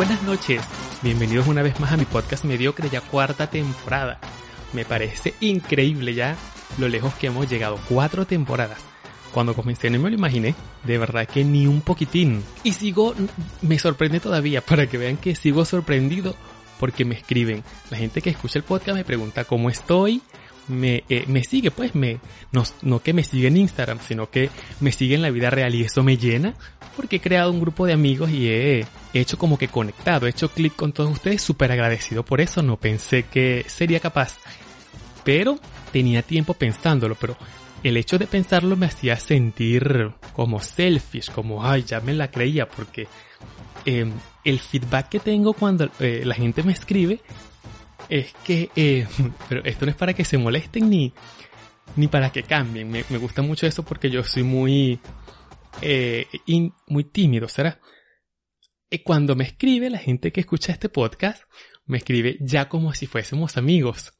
Buenas noches, bienvenidos una vez más a mi podcast mediocre ya cuarta temporada. Me parece increíble ya lo lejos que hemos llegado, cuatro temporadas. Cuando comencé no me lo imaginé, de verdad que ni un poquitín. Y sigo, me sorprende todavía, para que vean que sigo sorprendido porque me escriben. La gente que escucha el podcast me pregunta cómo estoy, me, eh, me sigue, pues me, no, no que me sigue en Instagram, sino que me sigue en la vida real y eso me llena porque he creado un grupo de amigos y he, hecho como que conectado, he hecho clic con todos ustedes, súper agradecido por eso, no pensé que sería capaz, pero tenía tiempo pensándolo, pero el hecho de pensarlo me hacía sentir como selfish, como ay, ya me la creía, porque eh, el feedback que tengo cuando eh, la gente me escribe es que, eh, pero esto no es para que se molesten ni, ni para que cambien. Me, me gusta mucho eso porque yo soy muy, eh, muy tímido, ¿será? Y cuando me escribe la gente que escucha este podcast, me escribe ya como si fuésemos amigos.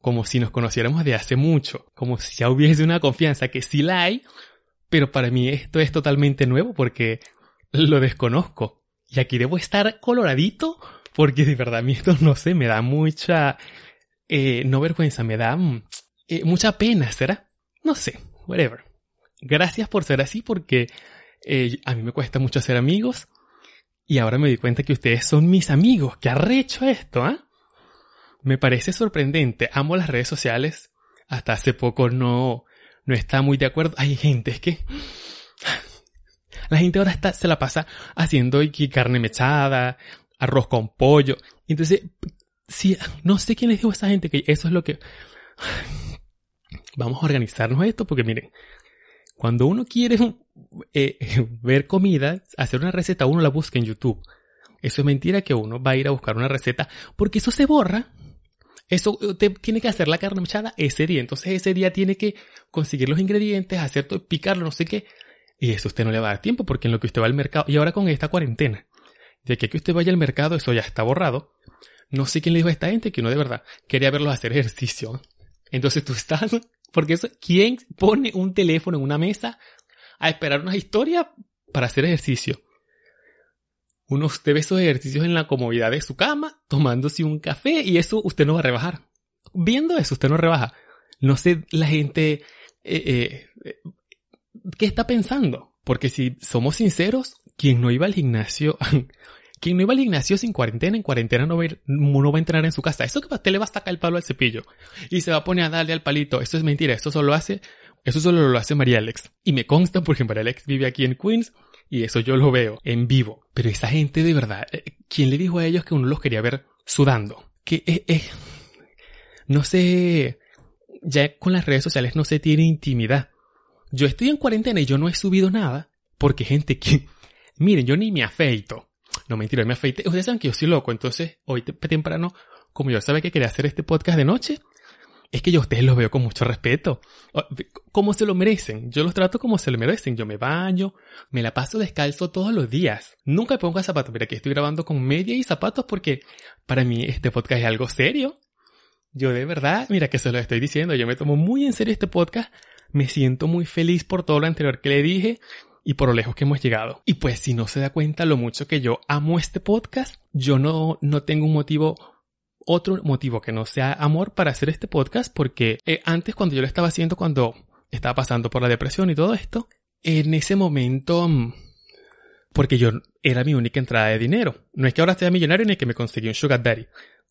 Como si nos conociéramos de hace mucho. Como si ya hubiese una confianza que sí la hay. Pero para mí esto es totalmente nuevo porque lo desconozco. Y aquí debo estar coloradito porque de verdad a mí esto no sé, me da mucha, eh, no vergüenza, me da mm, eh, mucha pena, ¿será? No sé, whatever. Gracias por ser así porque eh, a mí me cuesta mucho hacer amigos y ahora me di cuenta que ustedes son mis amigos. ¿Qué arrecho esto, ah? Me parece sorprendente. Amo las redes sociales. Hasta hace poco no, no está muy de acuerdo. Hay gente, es que la gente ahora está, se la pasa haciendo carne mechada, arroz con pollo. Entonces, si, no sé quién les dijo a esa gente que eso es lo que... Vamos a organizarnos esto porque miren, cuando uno quiere eh, ver comida, hacer una receta, uno la busca en YouTube. Eso es mentira que uno va a ir a buscar una receta porque eso se borra. Eso usted tiene que hacer la carne mechada ese día. Entonces ese día tiene que conseguir los ingredientes, hacer todo, picarlo, no sé qué. Y eso usted no le va a dar tiempo porque en lo que usted va al mercado, y ahora con esta cuarentena, de que, que usted vaya al mercado, eso ya está borrado. No sé quién le dijo a esta gente que uno de verdad quería verlos hacer ejercicio. Entonces tú estás, porque eso, ¿quién pone un teléfono en una mesa a esperar una historia para hacer ejercicio? Uno usted ve esos ejercicios en la comodidad de su cama, tomándose un café y eso usted no va a rebajar. Viendo eso usted no rebaja. No sé la gente, eh, eh, ¿qué está pensando? Porque si somos sinceros, quien no iba al gimnasio, quien no iba al gimnasio sin cuarentena, en cuarentena no va, a ir, va a entrenar en su casa. Eso que usted le va a sacar el palo al cepillo y se va a poner a darle al palito. Eso es mentira. Eso solo hace, eso solo lo hace María Alex. Y me consta porque María Alex vive aquí en Queens y eso yo lo veo en vivo. Pero esa gente de verdad, eh, ¿quién le dijo a ellos que uno los quería ver sudando? Que eh, eh, no sé, ya con las redes sociales no se tiene intimidad. Yo estoy en cuarentena y yo no he subido nada porque gente que miren, yo ni me afeito. No, mentira, me afeité. Ustedes saben que yo soy loco, entonces hoy temprano, como yo sabía que quería hacer este podcast de noche, es que yo ustedes los veo con mucho respeto. Como se lo merecen. Yo los trato como se lo merecen. Yo me baño, me la paso descalzo todos los días. Nunca me pongo zapatos. Mira, que estoy grabando con media y zapatos porque para mí este podcast es algo serio. Yo de verdad, mira que se lo estoy diciendo. Yo me tomo muy en serio este podcast. Me siento muy feliz por todo lo anterior que le dije y por lo lejos que hemos llegado. Y pues si no se da cuenta lo mucho que yo amo este podcast, yo no, no tengo un motivo otro motivo que no sea amor para hacer este podcast porque eh, antes cuando yo lo estaba haciendo cuando estaba pasando por la depresión y todo esto, en ese momento mm, porque yo era mi única entrada de dinero. No es que ahora sea millonario ni que me conseguí un sugar daddy.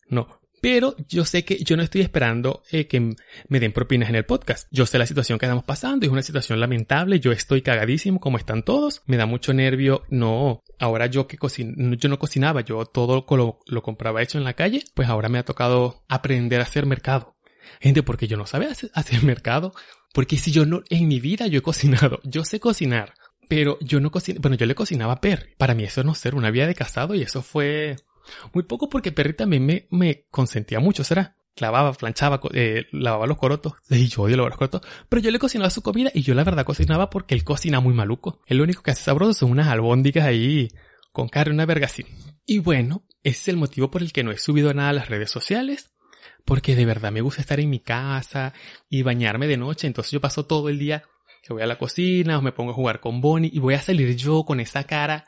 No, pero yo sé que yo no estoy esperando eh, que me den propinas en el podcast. Yo sé la situación que estamos pasando, es una situación lamentable, yo estoy cagadísimo como están todos, me da mucho nervio, no, ahora yo que yo no cocinaba, yo todo lo, lo compraba hecho en la calle, pues ahora me ha tocado aprender a hacer mercado. Gente, porque yo no sabía hacer, hacer mercado, porque si yo no, en mi vida yo he cocinado, yo sé cocinar, pero yo no cocino, bueno, yo le cocinaba a Perry. Para mí eso no ser una vida de casado y eso fue muy poco porque Perry también me, me consentía mucho, ¿será? Clavaba, planchaba, eh, lavaba los corotos. Y yo odio lavar los corotos. Pero yo le cocinaba su comida y yo la verdad cocinaba porque él cocina muy maluco. El único que hace sabroso son unas albóndigas ahí con carne, una verga. Y bueno, ese es el motivo por el que no he subido nada a las redes sociales. Porque de verdad me gusta estar en mi casa y bañarme de noche. Entonces yo paso todo el día que voy a la cocina o me pongo a jugar con Bonnie y voy a salir yo con esa cara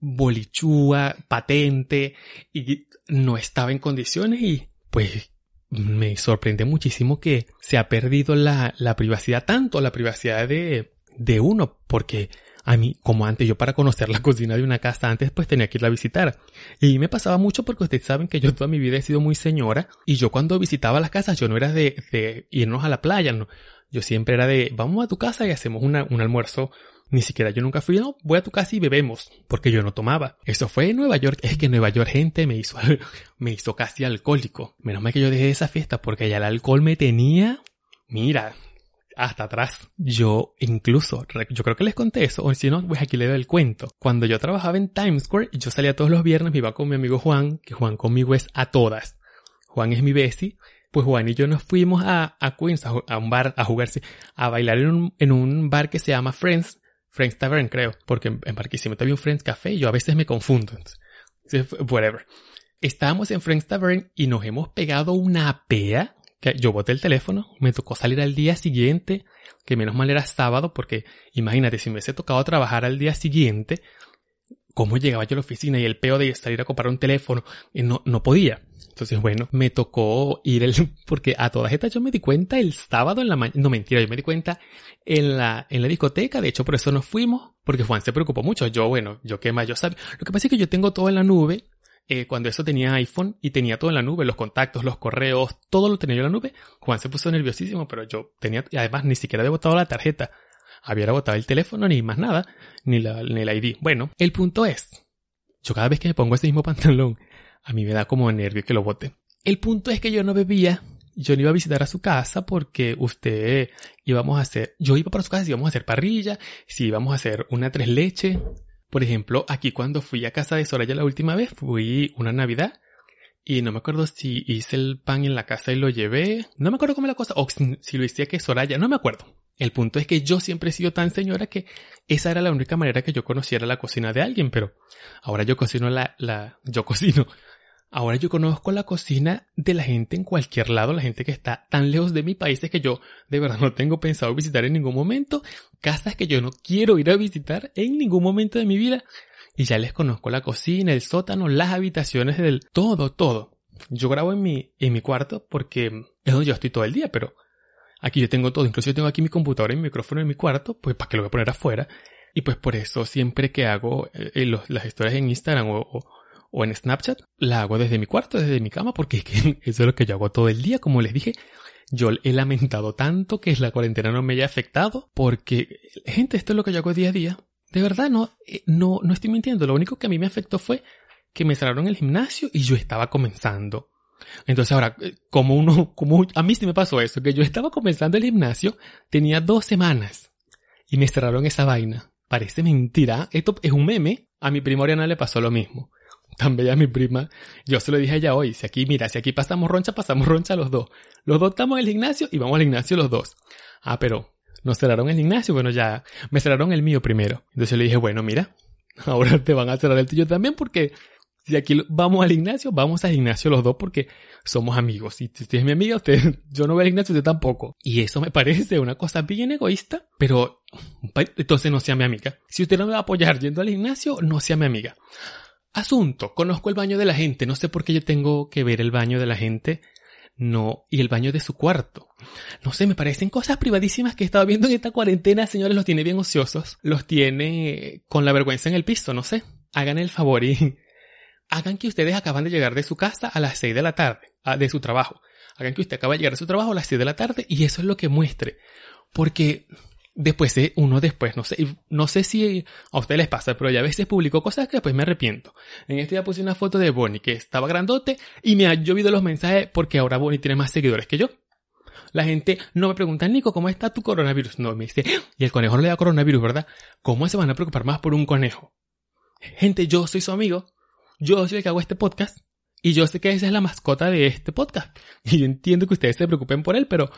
bolichúa, patente, y no estaba en condiciones y pues me sorprende muchísimo que se ha perdido la, la privacidad, tanto la privacidad de, de uno, porque a mí, como antes, yo para conocer la cocina de una casa antes, pues tenía que irla a visitar. Y me pasaba mucho porque ustedes saben que yo toda mi vida he sido muy señora y yo cuando visitaba las casas, yo no era de, irnos a la playa, no. Yo siempre era de, vamos a tu casa y hacemos un almuerzo. Ni siquiera yo nunca fui, no, voy a tu casa y bebemos, porque yo no tomaba. Eso fue en Nueva York. Es que Nueva York, gente, me hizo, me hizo casi alcohólico. Menos mal que yo dejé esa fiesta porque ya el alcohol me tenía, mira, hasta atrás. Yo incluso, yo creo que les conté eso, o si no, pues aquí le doy el cuento. Cuando yo trabajaba en Times Square, yo salía todos los viernes, me iba con mi amigo Juan, que Juan conmigo es a todas. Juan es mi bestie. Pues Juan y yo nos fuimos a, a Queens, a, un bar, a jugarse, a bailar en un, en un bar que se llama Friends, Friends Tavern creo, porque en, Barquisimeto había un Friends Café yo a veces me confundo. Whatever. Estábamos en Friends Tavern y nos hemos pegado una pea que yo boté el teléfono, me tocó salir al día siguiente, que menos mal era sábado, porque imagínate, si me hubiese tocado trabajar al día siguiente, ¿cómo llegaba yo a la oficina y el peo de salir a comprar un teléfono? No, no podía. Entonces, bueno, me tocó ir el, porque a todas estas yo me di cuenta el sábado en la mañana, no mentira, yo me di cuenta en la, en la discoteca, de hecho por eso nos fuimos, porque Juan se preocupó mucho, yo, bueno, yo qué más, yo sabía, lo que pasa es que yo tengo todo en la nube, eh, cuando eso tenía iPhone y tenía todo en la nube, los contactos, los correos, todo lo tenía yo en la nube, Juan se puso nerviosísimo, pero yo tenía, además ni siquiera había botado la tarjeta, había botado el teléfono ni más nada, ni la, ni ID. Bueno, el punto es, yo cada vez que me pongo ese mismo pantalón, a mí me da como nervio que lo bote. El punto es que yo no bebía, yo no iba a visitar a su casa porque usted íbamos a hacer, yo iba para su casa si íbamos a hacer parrilla, si íbamos a hacer una tres leche, por ejemplo, aquí cuando fui a casa de Soraya la última vez, fui una Navidad y no me acuerdo si hice el pan en la casa y lo llevé. No me acuerdo cómo la cosa, o si lo hice que Soraya, no me acuerdo. El punto es que yo siempre he sido tan señora que esa era la única manera que yo conociera la cocina de alguien, pero ahora yo cocino la, la, yo cocino Ahora yo conozco la cocina de la gente en cualquier lado, la gente que está tan lejos de mi país es que yo de verdad no tengo pensado visitar en ningún momento, casas que yo no quiero ir a visitar en ningún momento de mi vida. Y ya les conozco la cocina, el sótano, las habitaciones del todo, todo. Yo grabo en mi, en mi cuarto porque es donde yo estoy todo el día, pero aquí yo tengo todo, incluso yo tengo aquí mi computadora y mi micrófono en mi cuarto, pues para que lo voy a poner afuera. Y pues por eso siempre que hago eh, las historias en Instagram o o en Snapchat, la hago desde mi cuarto, desde mi cama, porque eso es lo que yo hago todo el día, como les dije. Yo he lamentado tanto que la cuarentena no me haya afectado, porque, gente, esto es lo que yo hago día a día. De verdad, no, eh, no, no estoy mintiendo. Lo único que a mí me afectó fue que me cerraron el gimnasio y yo estaba comenzando. Entonces ahora, eh, como uno, como a mí sí me pasó eso, que yo estaba comenzando el gimnasio, tenía dos semanas y me cerraron esa vaina. Parece mentira. Esto es un meme. A mi prima Oriana le pasó lo mismo tan bella mi prima. Yo se lo dije a ella hoy. Si aquí, mira, si aquí pasamos roncha, pasamos roncha los dos. Los dos estamos en el gimnasio y vamos al gimnasio los dos. Ah, pero nos cerraron el gimnasio. Bueno, ya me cerraron el mío primero. Entonces le dije, bueno, mira, ahora te van a cerrar el tuyo también porque si aquí vamos al gimnasio, vamos al gimnasio los dos porque somos amigos. Si usted es mi amiga, usted, yo no voy al gimnasio, usted tampoco. Y eso me parece una cosa bien egoísta, pero entonces no sea mi amiga. Si usted no me va a apoyar yendo al gimnasio, no sea mi amiga. Asunto, conozco el baño de la gente, no sé por qué yo tengo que ver el baño de la gente, no, y el baño de su cuarto. No sé, me parecen cosas privadísimas que he estado viendo en esta cuarentena, señores, los tiene bien ociosos, los tiene con la vergüenza en el piso, no sé. Hagan el favor y hagan que ustedes acaban de llegar de su casa a las 6 de la tarde, de su trabajo. Hagan que usted acaba de llegar de su trabajo a las 6 de la tarde y eso es lo que muestre. Porque después de uno después, no sé, no sé si a ustedes les pasa, pero ya a veces publico cosas que después me arrepiento. En este día puse una foto de Bonnie que estaba grandote y me ha llovido los mensajes porque ahora Bonnie tiene más seguidores que yo. La gente no me pregunta, Nico, ¿cómo está tu coronavirus? No, me dice, y el conejo no le da coronavirus, ¿verdad? ¿Cómo se van a preocupar más por un conejo? Gente, yo soy su amigo, yo soy el que hago este podcast, y yo sé que esa es la mascota de este podcast. Y entiendo que ustedes se preocupen por él, pero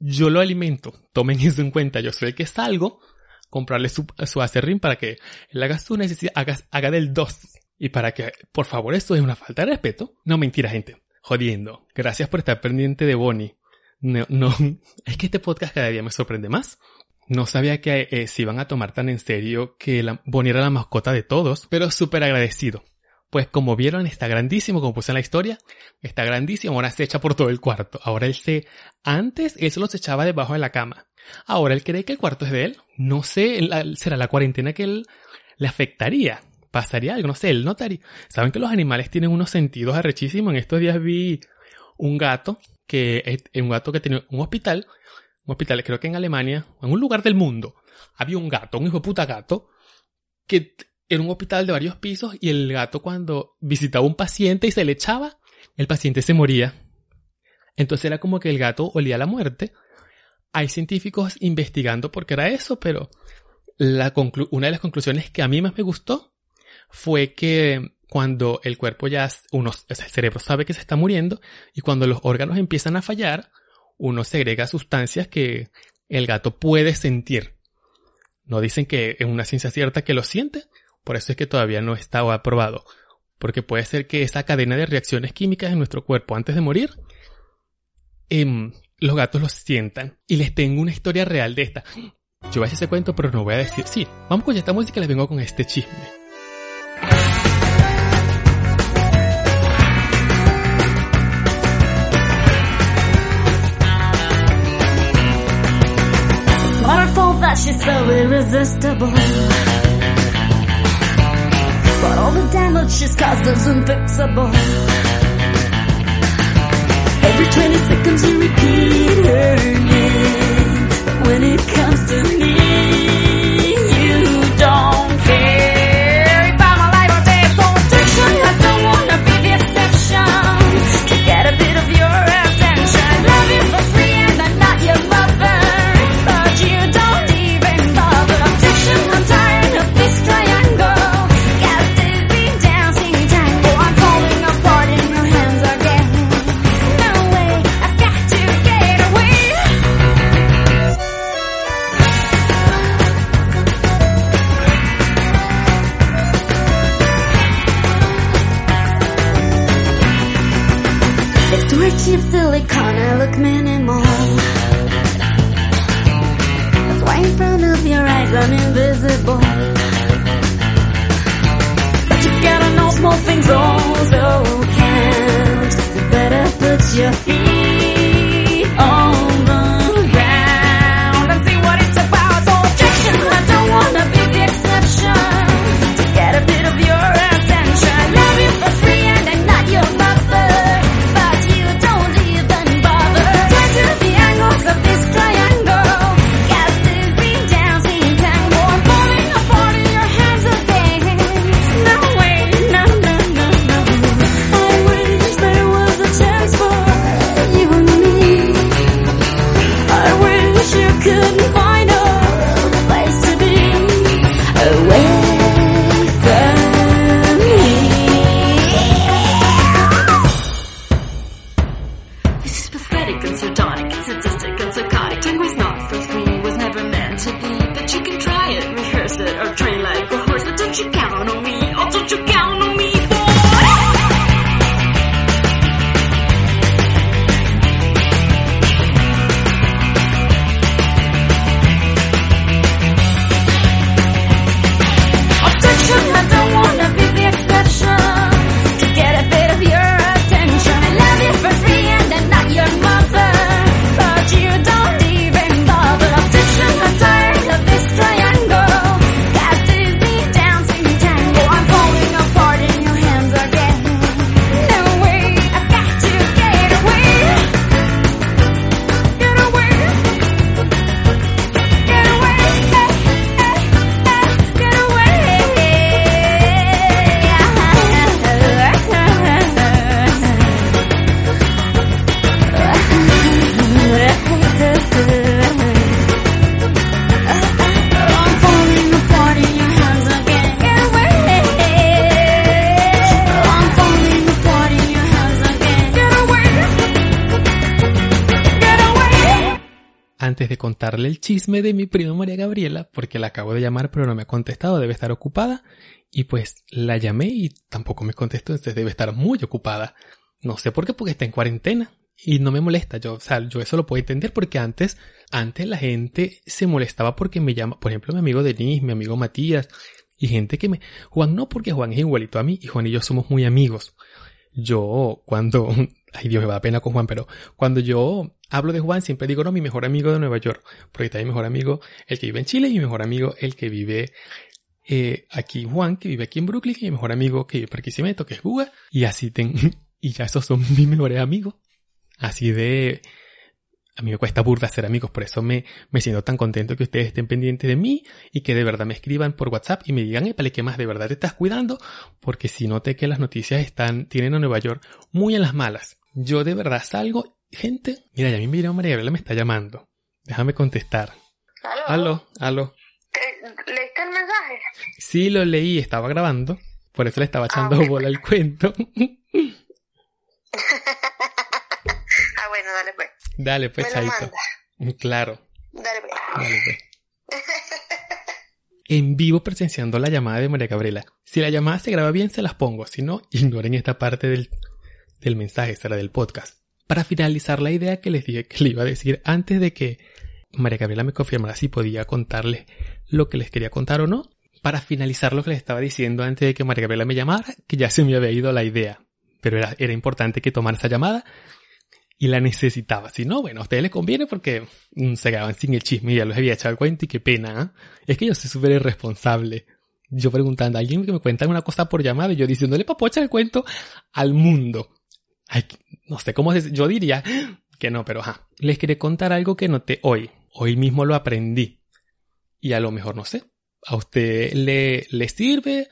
yo lo alimento. Tomen eso en cuenta. Yo soy el que salgo, comprarle su, su acerrín para que él haga su necesidad, haga, haga del 2. Y para que, por favor, esto es una falta de respeto. No, mentira, gente. Jodiendo. Gracias por estar pendiente de Bonnie. No, no, es que este podcast cada día me sorprende más. No sabía que eh, se iban a tomar tan en serio que la, Bonnie era la mascota de todos, pero súper agradecido. Pues como vieron, está grandísimo, como puse en la historia, está grandísimo, ahora se echa por todo el cuarto. Ahora él se, antes él se los echaba debajo de la cama. Ahora él cree que el cuarto es de él. No sé, será la cuarentena que él le afectaría. Pasaría algo, no sé, él notaría. Saben que los animales tienen unos sentidos arrechísimos. En estos días vi un gato que, un gato que tenía un hospital, un hospital creo que en Alemania, en un lugar del mundo, había un gato, un hijo de puta gato, que era un hospital de varios pisos y el gato cuando visitaba a un paciente y se le echaba, el paciente se moría. Entonces era como que el gato olía la muerte. Hay científicos investigando por qué era eso, pero una de las conclusiones que a mí más me gustó fue que cuando el cuerpo ya, uno, el cerebro sabe que se está muriendo y cuando los órganos empiezan a fallar, uno segrega sustancias que el gato puede sentir. No dicen que es una ciencia cierta que lo siente, por eso es que todavía no está aprobado. Porque puede ser que esa cadena de reacciones químicas en nuestro cuerpo antes de morir, em, los gatos lo sientan. Y les tengo una historia real de esta. Yo voy a hacer ese cuento, pero no voy a decir. Sí, vamos con esta música y les vengo con este chisme. All the damage she's caused is unfixable. Every 20 seconds you repeat her name. When it comes to me, chisme de mi prima María Gabriela, porque la acabo de llamar pero no me ha contestado, debe estar ocupada. Y pues la llamé y tampoco me contestó, entonces debe estar muy ocupada. No sé por qué, porque está en cuarentena. y no me molesta. Yo, o sea, yo eso lo puedo entender porque antes, antes la gente se molestaba porque me llama, por ejemplo, mi amigo Denis, mi amigo Matías, y gente que me, Juan no porque Juan es igualito a mí y Juan y yo somos muy amigos. Yo, cuando, ay Dios, me da pena con Juan, pero cuando yo hablo de Juan siempre digo, no, mi mejor amigo de Nueva York, porque está mi mejor amigo, el que vive en Chile, y mi mejor amigo, el que vive eh, aquí Juan, que vive aquí en Brooklyn, y mi mejor amigo que vive por aquí que es Guga, y así ten, y ya esos son mis mejores amigos. Así de, a mí me cuesta burda ser amigos, por eso me, me siento tan contento que ustedes estén pendientes de mí y que de verdad me escriban por WhatsApp y me digan, épale, ¿qué más de verdad te estás cuidando? Porque si noté que las noticias están, tienen a Nueva York muy en las malas. Yo de verdad salgo, gente, mira, ya a mí me María Gabriela me está llamando. Déjame contestar. ¿Aló? Aló, aló. ¿Leíste el mensaje? Sí, lo leí, estaba grabando. Por eso le estaba echando bola al cuento. ah, bueno, dale pues. Dale pues, Me lo Chaito. manda. Claro. Dale pues. Dale, pues. En vivo presenciando la llamada de María Gabriela. Si la llamada se graba bien, se las pongo. Si no, ignoren esta parte del, del mensaje, será del podcast. Para finalizar la idea que les dije que le iba a decir antes de que María Gabriela me confirmara si podía contarles lo que les quería contar o no. Para finalizar lo que les estaba diciendo antes de que María Gabriela me llamara, que ya se me había ido la idea. Pero era, importante que tomara esa llamada y la necesitaba. Si no, bueno, a ustedes les conviene porque mm, se quedaban sin el chisme y ya los había echado el cuento y qué pena. ¿ah? Es que yo soy súper irresponsable. Yo preguntando a alguien que me cuenta una cosa por llamada y yo diciéndole para echar el cuento al mundo. No sé cómo es. Yo diría que no, pero ajá. Les quería contar algo que noté hoy. Hoy mismo lo aprendí. Y a lo mejor no sé. A usted le, le sirve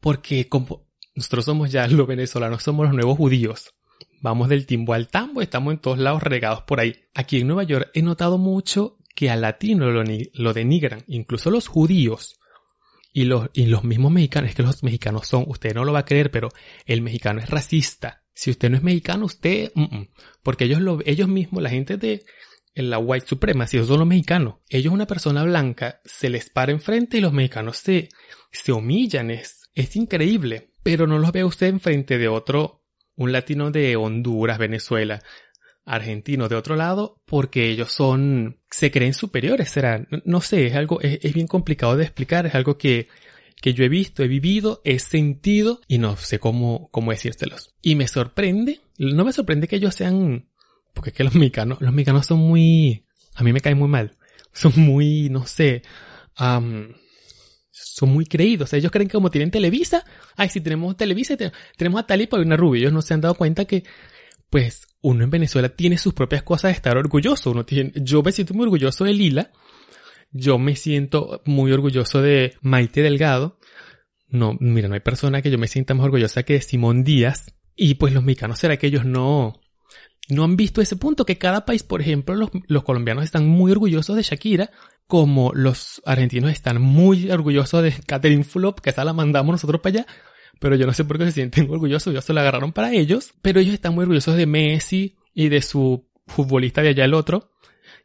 porque como nosotros somos ya los venezolanos, somos los nuevos judíos. Vamos del timbo al tambo, estamos en todos lados regados por ahí. Aquí en Nueva York he notado mucho que al latino lo, lo denigran, incluso los judíos y los, y los mismos mexicanos. Es que los mexicanos son, usted no lo va a creer, pero el mexicano es racista. Si usted no es mexicano, usted, mm, mm. porque ellos lo, ellos mismos, la gente de la white supremacy, ellos son los mexicanos. Ellos, una persona blanca, se les para enfrente y los mexicanos se, se humillan. Es, es increíble. Pero no los ve usted enfrente de otro, un latino de Honduras, Venezuela, argentino de otro lado, porque ellos son, se creen superiores, será, no, no sé, es algo, es, es bien complicado de explicar, es algo que, que yo he visto, he vivido, he sentido y no sé cómo, cómo decírselos. Y me sorprende, no me sorprende que ellos sean, porque es que los mexicanos, los mexicanos son muy, a mí me caen muy mal, son muy, no sé, am, son muy creídos. Ellos creen que como tienen Televisa, ay, si tenemos Televisa, te- tenemos a Talipa y una rubia. Ellos no se han dado cuenta que, pues, uno en Venezuela tiene sus propias cosas de estar orgulloso. Uno tiene, yo me siento muy orgulloso de Lila. Yo me siento muy orgulloso de Maite Delgado. No, mira, no hay persona que yo me sienta más orgullosa que Simón Díaz. Y pues los mexicanos, ¿será que ellos no, no han visto ese punto? Que cada país, por ejemplo, los, los colombianos están muy orgullosos de Shakira, como los argentinos están muy orgullosos de Catherine Flop, que esa la mandamos nosotros para allá. Pero yo no sé por qué se sienten orgullosos, ya se la agarraron para ellos. Pero ellos están muy orgullosos de Messi y de su futbolista de allá el otro.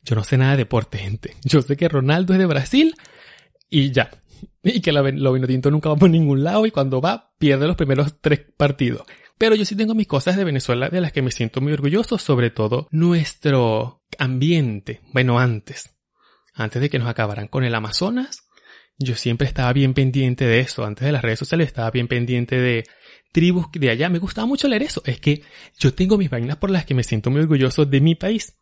Yo no sé nada de deporte, gente. Yo sé que Ronaldo es de Brasil y ya. Y que la, lo Vinotinto nunca va por ningún lado y cuando va pierde los primeros tres partidos. Pero yo sí tengo mis cosas de Venezuela de las que me siento muy orgulloso, sobre todo nuestro ambiente. Bueno, antes. Antes de que nos acabaran con el Amazonas, yo siempre estaba bien pendiente de eso. Antes de las redes sociales estaba bien pendiente de tribus de allá. Me gustaba mucho leer eso. Es que yo tengo mis vainas por las que me siento muy orgulloso de mi país.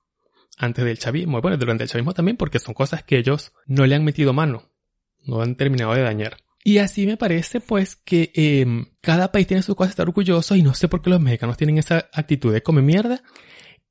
Antes del chavismo, bueno, durante el chavismo también, porque son cosas que ellos no le han metido mano. No han terminado de dañar. Y así me parece, pues, que eh, cada país tiene sus cosas estar orgulloso y no sé por qué los mexicanos tienen esa actitud de come mierda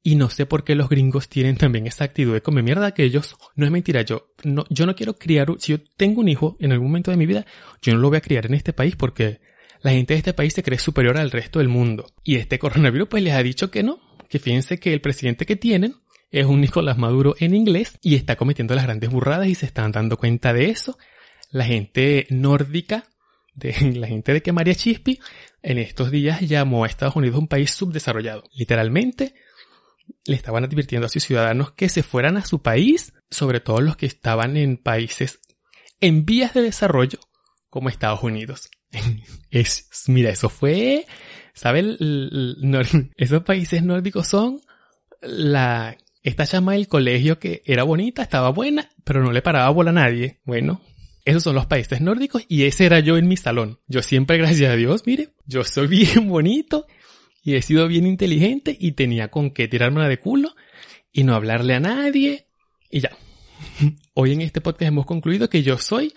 y no sé por qué los gringos tienen también esa actitud de come mierda que ellos, no es mentira, yo no, yo no quiero criar, si yo tengo un hijo en algún momento de mi vida, yo no lo voy a criar en este país porque la gente de este país se cree superior al resto del mundo. Y este coronavirus pues les ha dicho que no, que fíjense que el presidente que tienen es un Nicolás Maduro en inglés y está cometiendo las grandes burradas y se están dando cuenta de eso. La gente nórdica, la gente de que María Chispi en estos días llamó a Estados Unidos un país subdesarrollado. Literalmente, le estaban advirtiendo a sus ciudadanos que se fueran a su país, sobre todo los que estaban en países en vías de desarrollo, como Estados Unidos. Es, mira, eso fue, ¿sabe? El- el- nor- esos países nórdicos son la, esta chama del colegio que era bonita, estaba buena, pero no le paraba bola a nadie. Bueno, esos son los países nórdicos y ese era yo en mi salón. Yo siempre, gracias a Dios, mire, yo soy bien bonito y he sido bien inteligente y tenía con qué tirarme de culo y no hablarle a nadie y ya. Hoy en este podcast hemos concluido que yo soy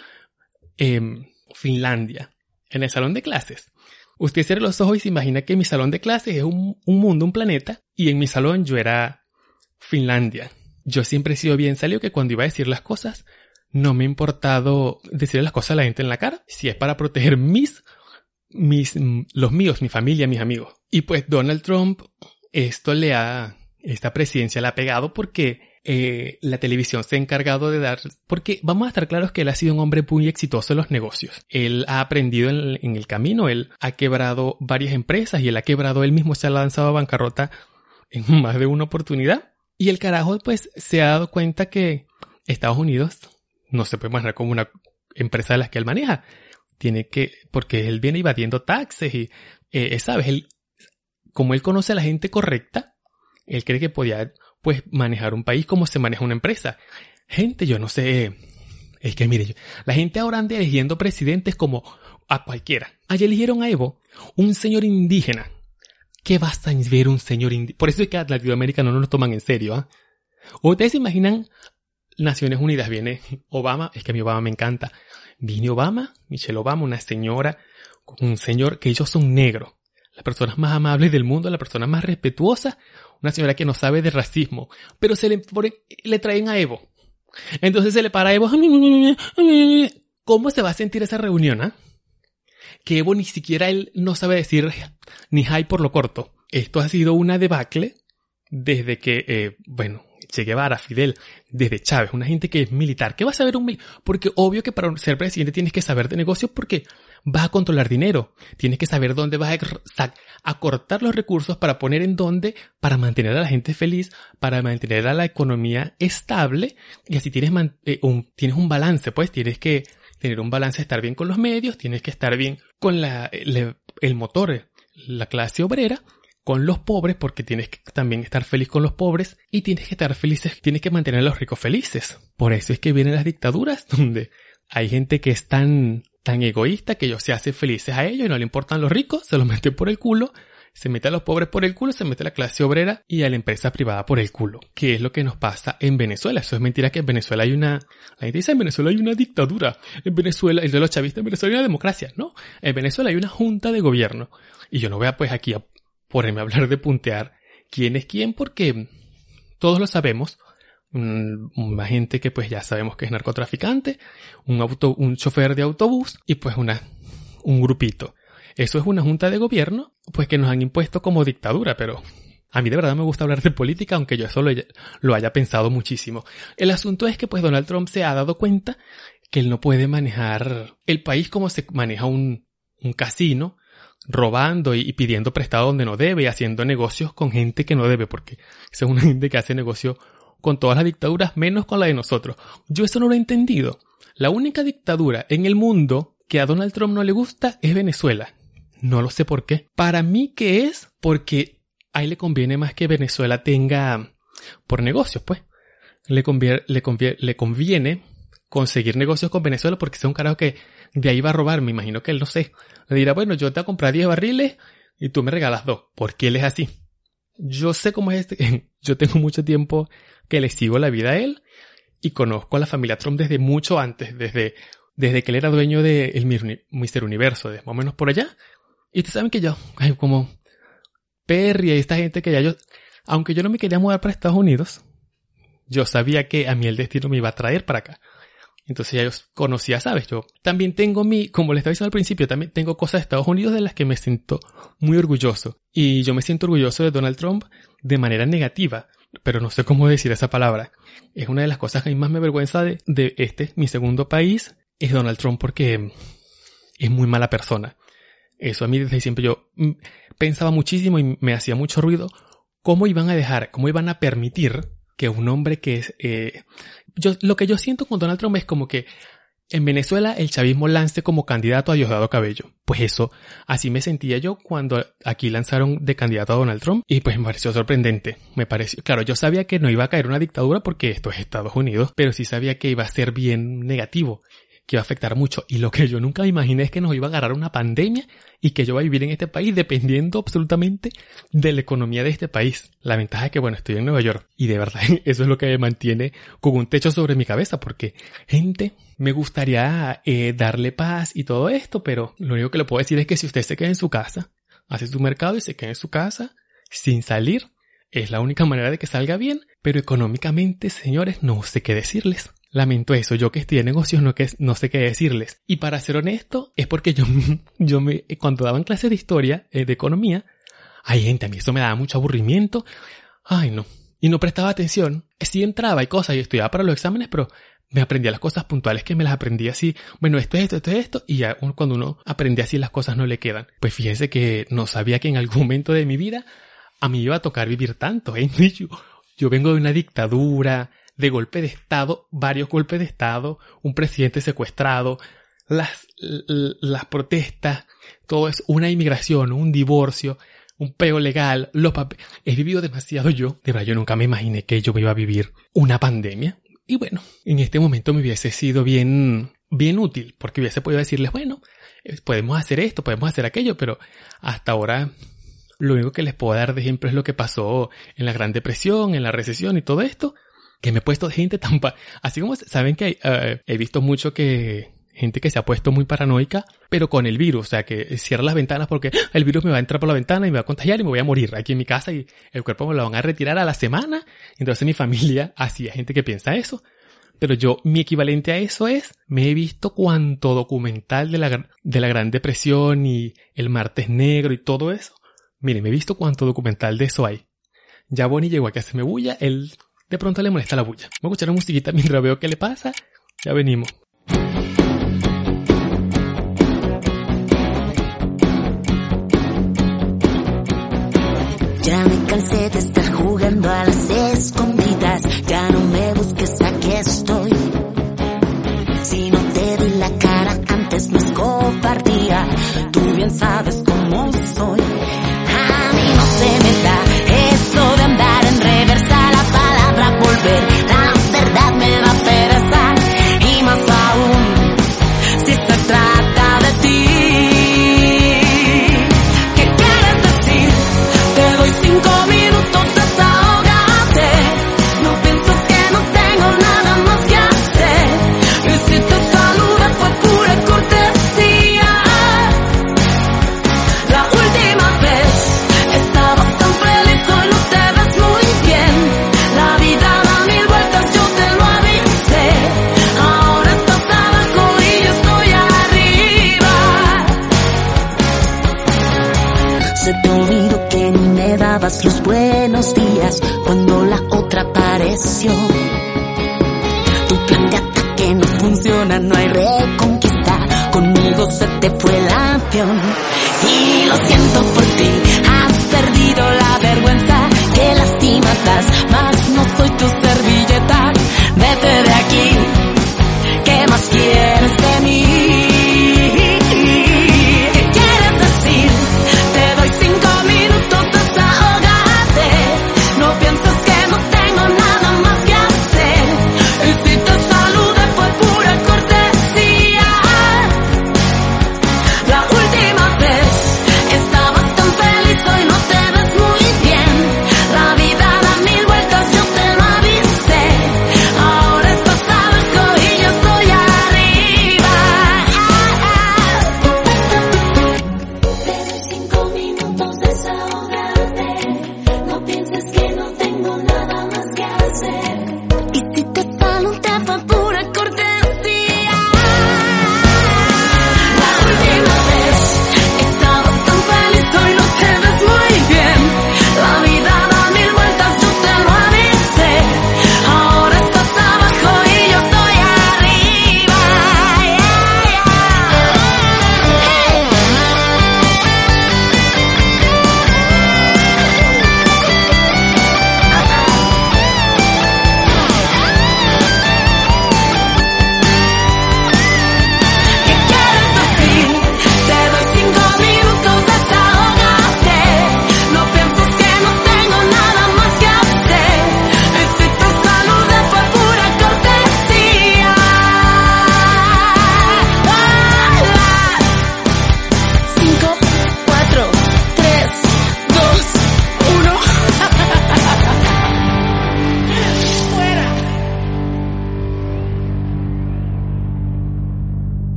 em, Finlandia en el salón de clases. Usted cierra los ojos y se imagina que mi salón de clases es un, un mundo, un planeta y en mi salón yo era Finlandia. Yo siempre he sido bien salido que cuando iba a decir las cosas no me ha importado decirle las cosas a la gente en la cara si es para proteger mis mis, los míos, mi familia, mis amigos. Y pues Donald Trump, esto le ha, esta presidencia le ha pegado porque eh, la televisión se ha encargado de dar, porque vamos a estar claros que él ha sido un hombre muy exitoso en los negocios. Él ha aprendido en, en el camino, él ha quebrado varias empresas y él ha quebrado, él mismo se ha lanzado a bancarrota en más de una oportunidad. Y el carajo pues se ha dado cuenta que Estados Unidos no se puede manejar como una empresa de las que él maneja tiene que, porque él viene evadiendo taxes y, eh, sabes, él, como él conoce a la gente correcta, él cree que podía, pues, manejar un país como se maneja una empresa. Gente, yo no sé, es que mire, la gente ahora anda eligiendo presidentes como a cualquiera. Allí eligieron a Evo, un señor indígena. ¿Qué vas a ver un señor indígena? Por eso es que a Latinoamérica no nos lo toman en serio, ¿ah? ¿Ustedes se imaginan Naciones Unidas viene Obama? Es que a mí Obama me encanta. Viene Obama, Michelle Obama, una señora, un señor que ellos son negros. Las personas más amables del mundo, la persona más respetuosa, una señora que no sabe de racismo, pero se le, le traen a Evo. Entonces se le para a Evo. ¿Cómo se va a sentir esa reunión, ah? Que Evo ni siquiera él no sabe decir ni hay por lo corto. Esto ha sido una debacle desde que, eh, bueno, Che Guevara, Fidel, desde Chávez, una gente que es militar. ¿Qué va a saber un militar? Porque obvio que para ser presidente tienes que saber de negocios porque vas a controlar dinero. Tienes que saber dónde vas a, acortar los recursos para poner en dónde, para mantener a la gente feliz, para mantener a la economía estable y así tienes, eh, un, tienes un balance, pues tienes que tener un balance, estar bien con los medios, tienes que estar bien con la, el motor, la clase obrera con los pobres porque tienes que también estar feliz con los pobres y tienes que estar felices, tienes que mantener a los ricos felices. Por eso es que vienen las dictaduras donde hay gente que es tan, tan egoísta que ellos se hacen felices a ellos y no le importan los ricos, se los meten por el culo, se mete a los pobres por el culo, se mete a la clase obrera y a la empresa privada por el culo. ¿Qué es lo que nos pasa en Venezuela? Eso es mentira que en Venezuela hay una, la gente dice en Venezuela hay una dictadura, en Venezuela, el de los chavistas en Venezuela hay una democracia, no, en Venezuela hay una junta de gobierno. Y yo no voy a pues aquí a ponerme a hablar de puntear quién es quién porque todos lo sabemos. Una gente que pues ya sabemos que es narcotraficante, un auto, un chofer de autobús y pues una, un grupito. Eso es una junta de gobierno, pues que nos han impuesto como dictadura, pero a mí de verdad me gusta hablar de política, aunque yo eso lo, haya pensado muchísimo. El asunto es que pues Donald Trump se ha dado cuenta que él no puede manejar el país como se maneja un, un casino, robando y, pidiendo prestado donde no debe y haciendo negocios con gente que no debe, porque esa es una gente que hace negocio con todas las dictaduras menos con la de nosotros. Yo eso no lo he entendido. La única dictadura en el mundo que a Donald Trump no le gusta es Venezuela. No lo sé por qué. Para mí que es porque a él le conviene más que Venezuela tenga por negocios, pues. Le conviene, le conviene, le conviene conseguir negocios con Venezuela porque es un carajo que de ahí va a robar. Me imagino que él, no sé, le dirá, bueno, yo te voy a comprar 10 barriles y tú me regalas dos. porque él es así? Yo sé cómo es este. Yo tengo mucho tiempo que le sigo la vida a él y conozco a la familia Trump desde mucho antes, desde, desde que él era dueño de el Mister Universo, de más o menos por allá. Y ustedes saben que yo, como Perry y esta gente que ya yo, aunque yo no me quería mudar para Estados Unidos, yo sabía que a mí el destino me iba a traer para acá. Entonces ya yo conocía, ¿sabes? Yo también tengo mi, como les estaba diciendo al principio, también tengo cosas de Estados Unidos de las que me siento muy orgulloso. Y yo me siento orgulloso de Donald Trump de manera negativa, pero no sé cómo decir esa palabra. Es una de las cosas que a mí más me avergüenza de, de este, mi segundo país, es Donald Trump porque es muy mala persona. Eso a mí desde siempre yo mm, pensaba muchísimo y me hacía mucho ruido cómo iban a dejar, cómo iban a permitir que un hombre que es... Eh, yo, lo que yo siento con Donald Trump es como que en Venezuela el chavismo lance como candidato a Diosdado Cabello. Pues eso, así me sentía yo cuando aquí lanzaron de candidato a Donald Trump y pues me pareció sorprendente. Me pareció, claro, yo sabía que no iba a caer una dictadura porque esto es Estados Unidos, pero sí sabía que iba a ser bien negativo que iba a afectar mucho. Y lo que yo nunca imaginé es que nos iba a agarrar una pandemia y que yo iba a vivir en este país dependiendo absolutamente de la economía de este país. La ventaja es que, bueno, estoy en Nueva York y de verdad eso es lo que me mantiene con un techo sobre mi cabeza porque, gente, me gustaría eh, darle paz y todo esto, pero lo único que le puedo decir es que si usted se queda en su casa, hace su mercado y se queda en su casa sin salir, es la única manera de que salga bien, pero económicamente, señores, no sé qué decirles. Lamento eso, yo que estoy en negocios no, que, no sé qué decirles. Y para ser honesto, es porque yo, yo me, cuando daban clases de historia, eh, de economía, ay gente, a mí eso me daba mucho aburrimiento. Ay no. Y no prestaba atención. Sí entraba y cosas y estudiaba para los exámenes, pero me aprendía las cosas puntuales que me las aprendí así. Bueno, esto es esto, esto es esto. Y ya cuando uno aprende así las cosas no le quedan. Pues fíjense que no sabía que en algún momento de mi vida a mí iba a tocar vivir tanto. ¿eh? Yo, yo vengo de una dictadura, de golpe de Estado, varios golpes de Estado, un presidente secuestrado, las, las protestas, todo es una inmigración, un divorcio, un peo legal, los papeles. He vivido demasiado yo. De verdad, yo nunca me imaginé que yo me iba a vivir una pandemia. Y bueno, en este momento me hubiese sido bien, bien útil, porque hubiese podido decirles, bueno, eh, podemos hacer esto, podemos hacer aquello, pero hasta ahora lo único que les puedo dar de ejemplo es lo que pasó en la Gran Depresión, en la recesión y todo esto que me he puesto gente tan... Así como saben que eh, he visto mucho que gente que se ha puesto muy paranoica, pero con el virus, o sea, que cierra las ventanas porque el virus me va a entrar por la ventana y me va a contagiar y me voy a morir aquí en mi casa y el cuerpo me lo van a retirar a la semana. Entonces mi familia, así hay gente que piensa eso. Pero yo, mi equivalente a eso es, me he visto cuanto documental de la, de la Gran Depresión y el Martes Negro y todo eso. Miren, me he visto cuánto documental de eso hay. Ya Bonnie llegó a hacerme bulla, él de pronto le molesta la bulla. Voy a escuchar una musiquita mientras veo qué le pasa. Ya venimos. Ya me cansé de estar jugando a las escondidas. Ya no me busques, aquí estoy. Si no te di la cara antes no es cobardía. Tú bien sabes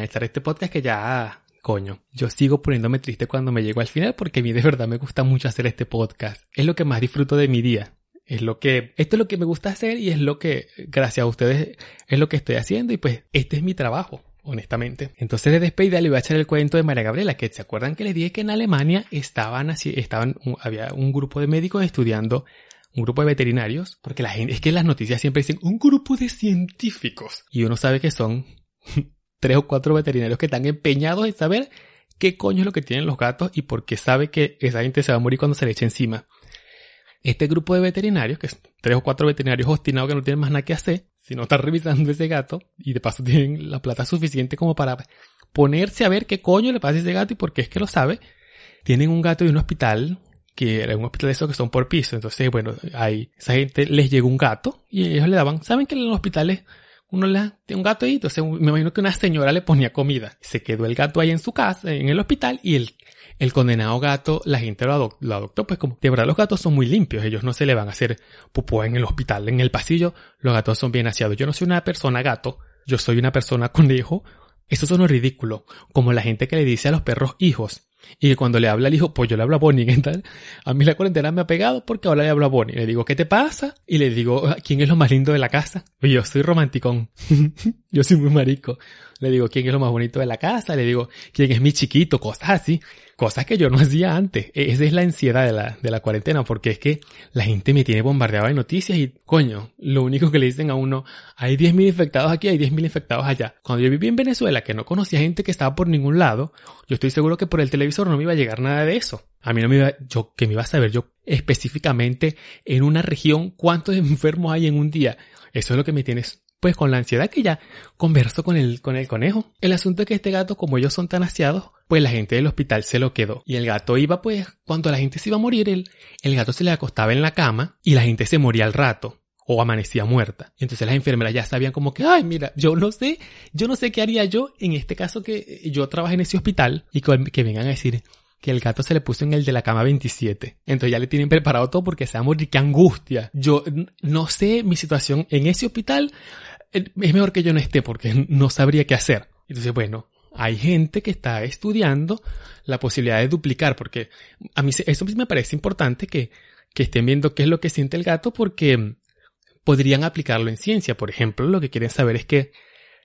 finalizar este podcast que ya coño, yo sigo poniéndome triste cuando me llego al final porque a mí de verdad me gusta mucho hacer este podcast. Es lo que más disfruto de mi día. Es lo que, esto es lo que me gusta hacer y es lo que, gracias a ustedes, es lo que estoy haciendo y pues este es mi trabajo, honestamente. Entonces de despedida le voy a echar el cuento de María Gabriela, que se acuerdan que les dije que en Alemania estaban así, estaban, había un grupo de médicos estudiando un grupo de veterinarios, porque la gente, es que las noticias siempre dicen un grupo de científicos. Y uno sabe que son tres o cuatro veterinarios que están empeñados en saber qué coño es lo que tienen los gatos y por qué sabe que esa gente se va a morir cuando se le eche encima. Este grupo de veterinarios, que es tres o cuatro veterinarios obstinados que no tienen más nada que hacer, si no están revisando ese gato y de paso tienen la plata suficiente como para ponerse a ver qué coño le pasa a ese gato y por qué es que lo sabe, tienen un gato de un hospital que era un hospital de esos que son por piso. Entonces, bueno, ahí esa gente les llegó un gato y ellos le daban, ¿saben que en los hospitales uno le da un gato ahí? Entonces, me imagino que una señora le ponía comida. Se quedó el gato ahí en su casa, en el hospital, y el, el condenado gato, la gente lo, adoptó, pues como, de verdad los gatos son muy limpios, ellos no se le van a hacer pupú en el hospital, en el pasillo, los gatos son bien aseados. Yo no soy una persona gato, yo soy una persona conejo. Eso son ridículo, como la gente que le dice a los perros hijos. Y que cuando le habla al hijo, pues yo le hablo a Bonnie. Entonces, a mí la cuarentena me ha pegado porque ahora le hablo a Bonnie. Le digo, ¿qué te pasa? Y le digo, ¿quién es lo más lindo de la casa? Y yo soy romanticón. yo soy muy marico. Le digo, ¿quién es lo más bonito de la casa? Le digo, ¿quién es mi chiquito? Cosas así. Cosas que yo no hacía antes. E-, esa es la ansiedad de la, de la cuarentena, porque es que la gente me tiene bombardeado de noticias y, coño, lo único que le dicen a uno, hay 10.000 infectados aquí, hay 10.000 infectados allá. Cuando yo viví en Venezuela, que no conocía gente que estaba por ningún lado, yo estoy seguro que por el televisor no me iba a llegar nada de eso. A mí no me iba, yo, que me iba a saber yo específicamente en una región cuántos enfermos hay en un día. Eso es lo que me tienes pues con la ansiedad que ya converso con el, con el conejo. El asunto es que este gato, como ellos son tan aseados, pues la gente del hospital se lo quedó. Y el gato iba, pues, cuando la gente se iba a morir, el, el gato se le acostaba en la cama y la gente se moría al rato. O amanecía muerta. Entonces las enfermeras ya sabían como que, ay, mira, yo no sé, yo no sé qué haría yo en este caso que yo trabajé en ese hospital y que, que vengan a decir, que el gato se le puso en el de la cama 27. Entonces ya le tienen preparado todo porque se va a morir. ¡Qué angustia! Yo no sé mi situación en ese hospital. Eh, es mejor que yo no esté porque no sabría qué hacer. Entonces, bueno, hay gente que está estudiando la posibilidad de duplicar porque a mí eso me parece importante que, que estén viendo qué es lo que siente el gato porque podrían aplicarlo en ciencia. Por ejemplo, lo que quieren saber es que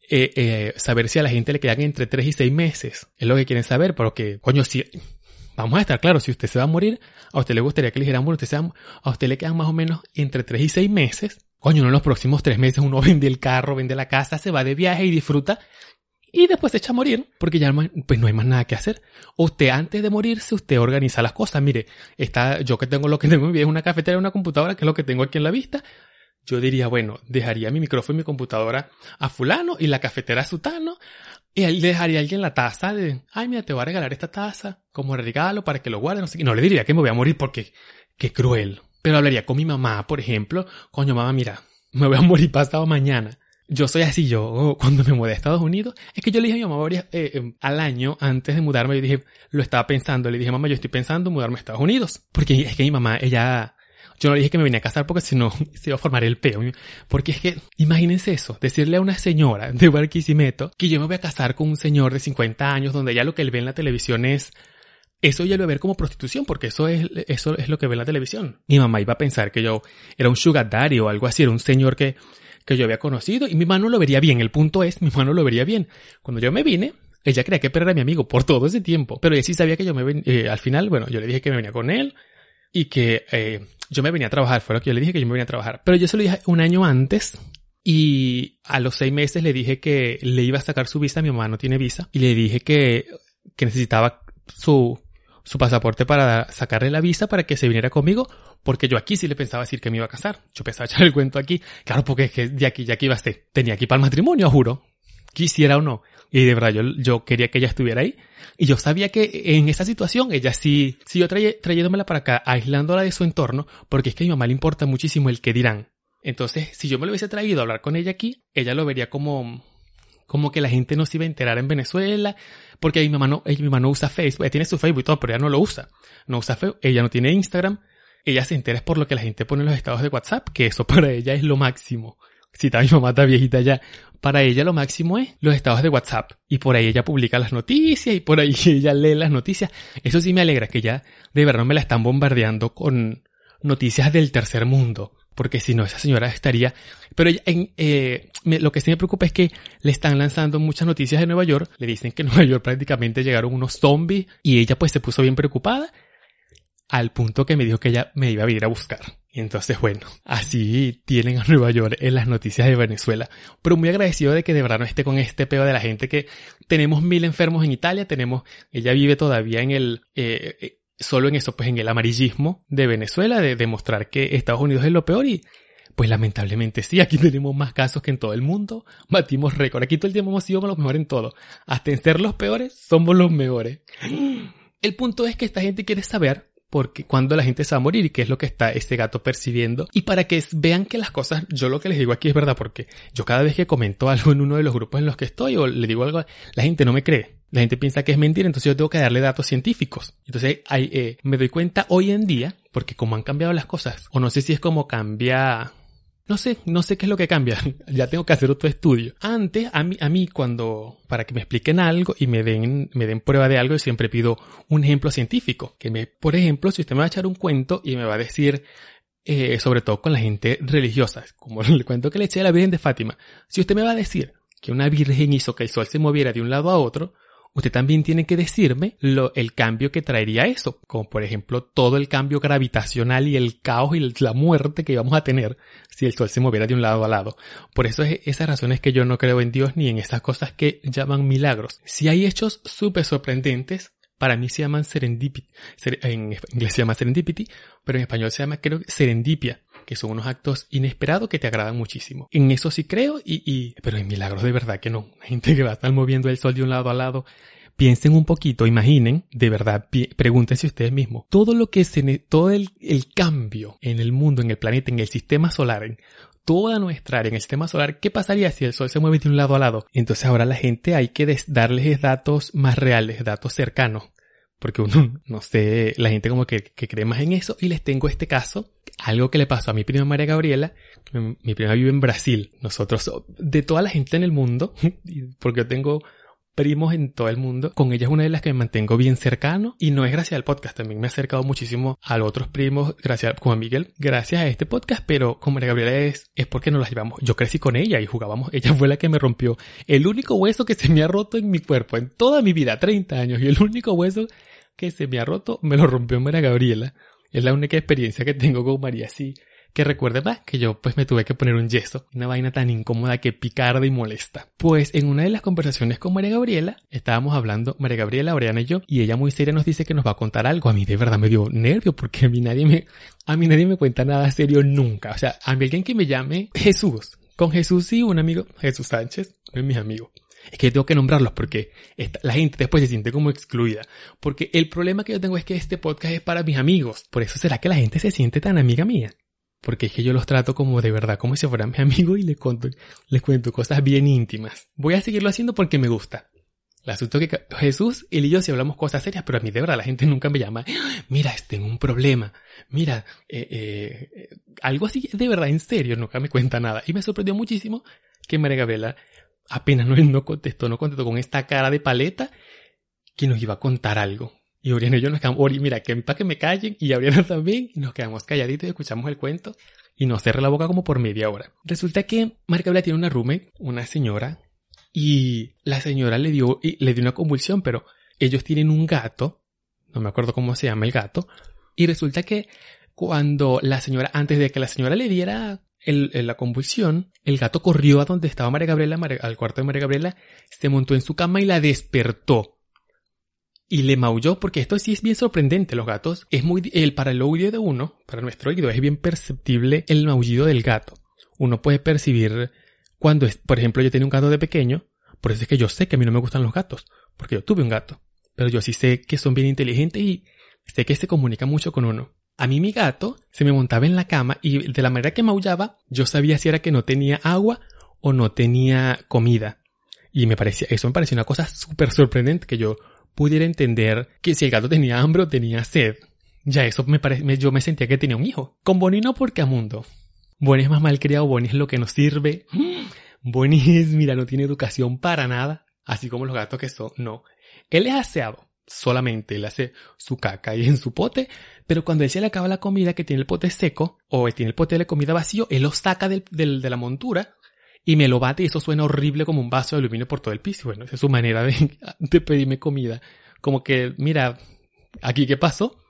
eh, eh, saber si a la gente le quedan entre 3 y 6 meses. Es lo que quieren saber, porque, coño, si, Vamos a estar claros, si usted se va a morir, a usted le gustaría que le dijeran, bueno, usted a usted le quedan más o menos entre 3 y 6 meses. Coño, en los próximos 3 meses uno vende el carro, vende la casa, se va de viaje y disfruta. Y después se echa a morir, porque ya pues no hay más nada que hacer. Usted antes de morirse, usted organiza las cosas. Mire, está, yo que tengo lo que tengo en es una cafetera y una computadora, que es lo que tengo aquí en la vista. Yo diría, bueno, dejaría mi micrófono y mi computadora a fulano y la cafetera a sutano. Y ahí dejaría a alguien la taza de, ay, mira, te voy a regalar esta taza como regalo para que lo guarde, no sé qué. No le diría que me voy a morir porque, qué cruel. Pero hablaría con mi mamá, por ejemplo, coño, mamá, mira, me voy a morir pasado mañana. Yo soy así, yo oh, cuando me mudé a Estados Unidos, es que yo le dije a mi mamá eh, eh, al año antes de mudarme, yo dije, lo estaba pensando, le dije, mamá, yo estoy pensando en mudarme a Estados Unidos. Porque es que mi mamá, ella yo no dije que me venía a casar porque si no se iba a formar el peo. Porque es que, imagínense eso, decirle a una señora de Barquisimeto que yo me voy a casar con un señor de 50 años donde ya lo que él ve en la televisión es eso ya lo va a ver como prostitución, porque eso es, eso es lo que ve en la televisión. Mi mamá iba a pensar que yo era un sugar daddy o algo así, era un señor que, que yo había conocido y mi mamá no lo vería bien. El punto es, mi mamá no lo vería bien. Cuando yo me vine, ella creía que era mi amigo por todo ese tiempo, pero ella sí sabía que yo me venía, eh, al final, bueno, yo le dije que me venía con él y que eh, yo me venía a trabajar, fue lo que yo le dije que yo me venía a trabajar. Pero yo se lo dije un año antes y a los seis meses le dije que le iba a sacar su visa, mi mamá no tiene visa, y le dije que, que necesitaba su, su pasaporte para sacarle la visa para que se viniera conmigo, porque yo aquí sí le pensaba decir que me iba a casar. Yo pensaba echar el cuento aquí. Claro, porque es que de aquí, ya que iba a ser. Tenía aquí para el matrimonio, juro. Quisiera o no. Y de verdad, yo, yo quería que ella estuviera ahí. Y yo sabía que en esa situación ella sí siguió trayéndomela para acá, aislándola de su entorno, porque es que a mi mamá le importa muchísimo el que dirán. Entonces, si yo me lo hubiese traído a hablar con ella aquí, ella lo vería como, como que la gente no se iba a enterar en Venezuela, porque mi mamá no, mi mamá no usa Facebook, ella tiene su Facebook y todo, pero ella no lo usa. No usa Facebook, ella no tiene Instagram, ella se entera por lo que la gente pone en los estados de WhatsApp, que eso para ella es lo máximo. si está mi mamá está viejita ya, para ella lo máximo es los estados de WhatsApp. Y por ahí ella publica las noticias y por ahí ella lee las noticias. Eso sí me alegra que ya de verdad me la están bombardeando con noticias del tercer mundo. Porque si no, esa señora estaría... Pero ella, en, eh, me- lo que sí me preocupa es que le están lanzando muchas noticias de Nueva York. Le dicen que en Nueva York prácticamente llegaron unos zombies y ella pues se puso bien preocupada al punto que me dijo que ella me iba a venir a buscar. Y entonces, bueno, así tienen a Nueva York en las noticias de Venezuela. Pero muy agradecido de que de verdad no esté con este peo de la gente que tenemos mil enfermos en Italia, tenemos, ella vive todavía en el, eh, eh, solo en eso, pues en el amarillismo de Venezuela, de demostrar que Estados Unidos es lo peor y pues lamentablemente sí, aquí tenemos más casos que en todo el mundo, batimos récord, aquí todo el tiempo hemos sido los mejores en todo, hasta en ser los peores, somos los mejores. El punto es que esta gente quiere saber porque cuando la gente se va a morir y qué es lo que está este gato percibiendo y para que vean que las cosas, yo lo que les digo aquí es verdad porque yo cada vez que comento algo en uno de los grupos en los que estoy o le digo algo, la gente no me cree. La gente piensa que es mentira, entonces yo tengo que darle datos científicos. Entonces hay, eh, me doy cuenta hoy en día, porque como han cambiado las cosas, o no sé si es como cambia no sé, no sé qué es lo que cambia. ya tengo que hacer otro estudio. Antes, a mí, a mí cuando, para que me expliquen algo y me den, me den prueba de algo, yo siempre pido un ejemplo científico. Que me, por ejemplo, si usted me va a echar un cuento y me va a decir, eh, sobre todo con la gente religiosa, como el cuento que le eché a la Virgen de Fátima. Si usted me va a decir que una virgen hizo que el sol se moviera de un lado a otro, usted también tiene que decirme lo, el cambio que traería eso, como por ejemplo todo el cambio gravitacional y el caos y la muerte que íbamos a tener si el sol se moviera de un lado a lado. Por eso es esas razones que yo no creo en Dios ni en esas cosas que llaman milagros. Si hay hechos súper sorprendentes, para mí se llaman serendipity, en inglés se llama serendipity, pero en español se llama creo serendipia, que son unos actos inesperados que te agradan muchísimo. En eso sí creo y, y pero en milagros de verdad que no. Gente que va a estar moviendo el sol de un lado a lado. Piensen un poquito, imaginen, de verdad, pregúntense ustedes mismos, todo lo que se, todo el, el cambio en el mundo, en el planeta, en el sistema solar, en toda nuestra área en el sistema solar, ¿qué pasaría si el Sol se mueve de un lado a lado? Entonces ahora la gente hay que darles datos más reales, datos cercanos. Porque uno, no sé, la gente como que, que, cree más en eso. Y les tengo este caso, algo que le pasó a mi prima María Gabriela. Mi, prima vive en Brasil. Nosotros, de toda la gente en el mundo, porque yo tengo primos en todo el mundo. Con ella es una de las que me mantengo bien cercano y no es gracias al podcast, también me he acercado muchísimo a los otros primos, gracias a Miguel, gracias a este podcast, pero como María Gabriela es, es porque nos las llevamos. Yo crecí con ella y jugábamos, ella fue la que me rompió el único hueso que se me ha roto en mi cuerpo en toda mi vida, 30 años, y el único hueso que se me ha roto me lo rompió María Gabriela. Es la única experiencia que tengo con María, sí que recuerde más que yo pues me tuve que poner un yeso, una vaina tan incómoda que picarda y molesta. Pues en una de las conversaciones con María Gabriela, estábamos hablando, María Gabriela, Oriana y yo, y ella muy seria nos dice que nos va a contar algo. A mí de verdad me dio nervio porque a mí nadie me, a mí nadie me cuenta nada serio nunca. O sea, a mí alguien que me llame Jesús. Con Jesús sí, un amigo, Jesús Sánchez, no es mi amigo. Es que tengo que nombrarlos porque la gente después se siente como excluida. Porque el problema que yo tengo es que este podcast es para mis amigos. Por eso será que la gente se siente tan amiga mía porque es que yo los trato como de verdad, como si fueran mi amigo y les cuento, les cuento cosas bien íntimas. Voy a seguirlo haciendo porque me gusta. El asunto es que Jesús, él y yo sí hablamos cosas serias, pero a mí de verdad la gente nunca me llama, mira, tengo un problema, mira, eh, eh, algo así de verdad, en serio, nunca me cuenta nada. Y me sorprendió muchísimo que María Gabriela apenas no, contestó, no contestó con esta cara de paleta que nos iba a contar algo. Y Oriana y yo nos quedamos, Ori, mira, que para que me callen, y Oriana también, y nos quedamos calladitos y escuchamos el cuento, y nos cerré la boca como por media hora. Resulta que María Gabriela tiene una roommate, una señora, y la señora le dio, le dio una convulsión, pero ellos tienen un gato, no me acuerdo cómo se llama el gato, y resulta que cuando la señora, antes de que la señora le diera el, el, la convulsión, el gato corrió a donde estaba María Gabriela, al cuarto de María Gabriela, se montó en su cama y la despertó y le maulló porque esto sí es bien sorprendente. Los gatos es muy el para el oído de uno, para nuestro oído es bien perceptible el maullido del gato. Uno puede percibir cuando es, por ejemplo, yo tenía un gato de pequeño, por eso es que yo sé que a mí no me gustan los gatos, porque yo tuve un gato, pero yo sí sé que son bien inteligentes y sé que se comunican mucho con uno. A mí mi gato se me montaba en la cama y de la manera que maullaba, yo sabía si era que no tenía agua o no tenía comida. Y me parecía, eso me parecía una cosa súper sorprendente que yo pudiera entender que si el gato tenía hambre o tenía sed. Ya eso me parece, yo me sentía que tenía un hijo. Con Bonino porque a mundo. Bonnie es más malcriado, Bonnie es lo que nos sirve. Bonnie es, mira, no tiene educación para nada. Así como los gatos que son, no. Él es aseado, solamente él hace su caca ahí en su pote, pero cuando él se le acaba la comida que tiene el pote seco, o tiene el pote de comida vacío, él lo saca del, del- de la montura y me lo bate y eso suena horrible como un vaso de aluminio por todo el piso. Bueno, esa es su manera de, de pedirme comida. Como que, mira, ¿aquí qué pasó?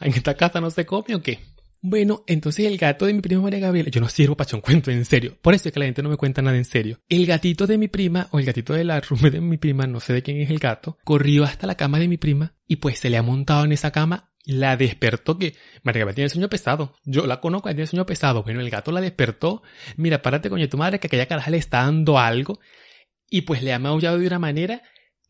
¿En esta casa no se come o qué? Bueno, entonces el gato de mi prima María Gabriela, yo no sirvo para cuento en serio. Por eso es que la gente no me cuenta nada en serio. El gatito de mi prima, o el gatito de la roommate de mi prima, no sé de quién es el gato, corrió hasta la cama de mi prima y pues se le ha montado en esa cama la despertó que María Gabriela tiene el sueño pesado. Yo la conozco, ella tiene el sueño pesado. Bueno, el gato la despertó. Mira, párate coño tu madre que aquella caraja le está dando algo. Y pues le ha maullado de una manera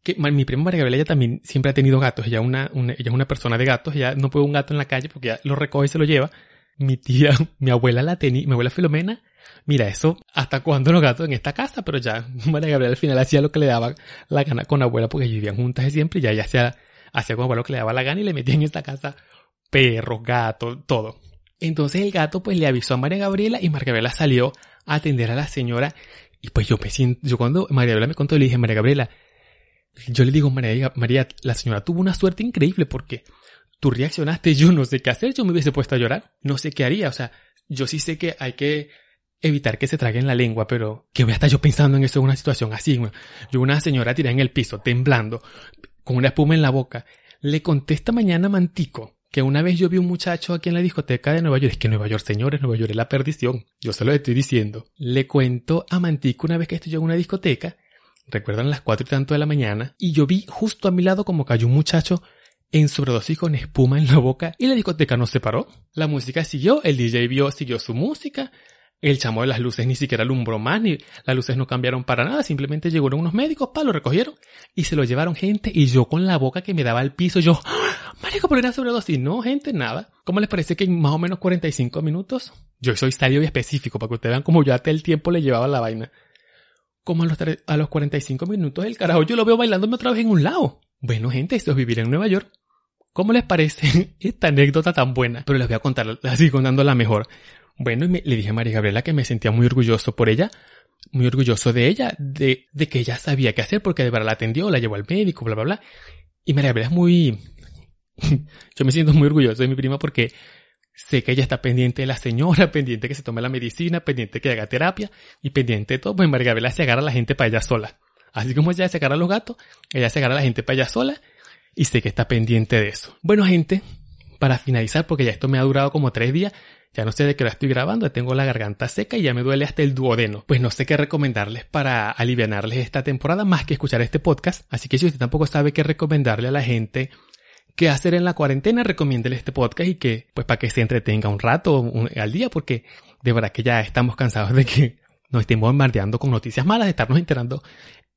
que mi prima María Gabriela ella también siempre ha tenido gatos. Ella, una, una- ella es una persona de gatos. Ella no puede un gato en la calle porque ya lo recoge y se lo lleva. Mi tía, mi abuela la tenía, mi abuela Filomena. Mira, eso, ¿hasta cuándo los gatos en esta casa? Pero ya María Gabriela al final hacía lo que le daba la gana con abuela porque vivían juntas de siempre y ya ella hacía, hacía con abuela lo que le daba la gana y le metía en esta casa perros, gatos, todo. Entonces el gato pues le avisó a María Gabriela y María Gabriela salió a atender a la señora y pues yo me siento, yo cuando María Gabriela me contó le dije, María Gabriela, yo le digo, María, María, la señora tuvo una suerte increíble porque tú reaccionaste, yo no sé qué hacer, yo me hubiese puesto a llorar, no sé qué haría, o sea, yo sí sé que hay que evitar que se traguen la lengua, pero que voy a estar yo pensando en eso en una situación así, yo una señora tirada en el piso, temblando, con una espuma en la boca, le contesta mañana Mantico que una vez yo vi un muchacho aquí en la discoteca de Nueva York, es que Nueva York, señores, Nueva York es la perdición, yo se lo estoy diciendo. Le cuento a Mantico una vez que estoy yo en una discoteca, recuerdan las cuatro y tanto de la mañana, y yo vi justo a mi lado como cayó un muchacho en sobredosis con espuma en la boca y la discoteca no se paró. La música siguió, el DJ vio, siguió su música, el chamo de las luces ni siquiera alumbró más, ni las luces no cambiaron para nada, simplemente llegaron unos médicos, pa, lo recogieron y se lo llevaron gente y yo con la boca que me daba al piso, yo, ¡Ah! marico, pero era sobredosis. No, gente, nada. ¿Cómo les parece que en más o menos 45 minutos? Yo soy sabio y específico para que ustedes vean cómo yo hasta el tiempo le llevaba la vaina. Como a los, a los 45 minutos el carajo yo lo veo bailándome otra vez en un lado. Bueno, gente, esto es vivir en Nueva York. ¿Cómo les parece esta anécdota tan buena? Pero les voy a contar, les sigo contando la mejor. Bueno, y me- le dije a María Gabriela que me sentía muy orgulloso por ella, muy orgulloso de ella, de, de que ella sabía qué hacer porque de verdad la atendió, la llevó al médico, bla, bla, bla. Y María Gabriela es muy... Yo me siento muy orgulloso de mi prima porque sé que ella está pendiente de la señora, pendiente que se tome la medicina, pendiente que haga terapia y pendiente de todo. Pues María Gabriela se agarra a la gente para ella sola. Así como ella se agarra a los gatos, ella se agarra a la gente para ella sola y sé que está pendiente de eso. Bueno, gente, para finalizar, porque ya esto me ha durado como tres días, ya no sé de qué hora estoy grabando, tengo la garganta seca y ya me duele hasta el duodeno. Pues no sé qué recomendarles para alivianarles esta temporada más que escuchar este podcast. Así que si usted tampoco sabe qué recomendarle a la gente qué hacer en la cuarentena, recomiéndele este podcast y que, pues para que se entretenga un rato al día, porque de verdad que ya estamos cansados de que nos estén bombardeando con noticias malas, de estarnos enterando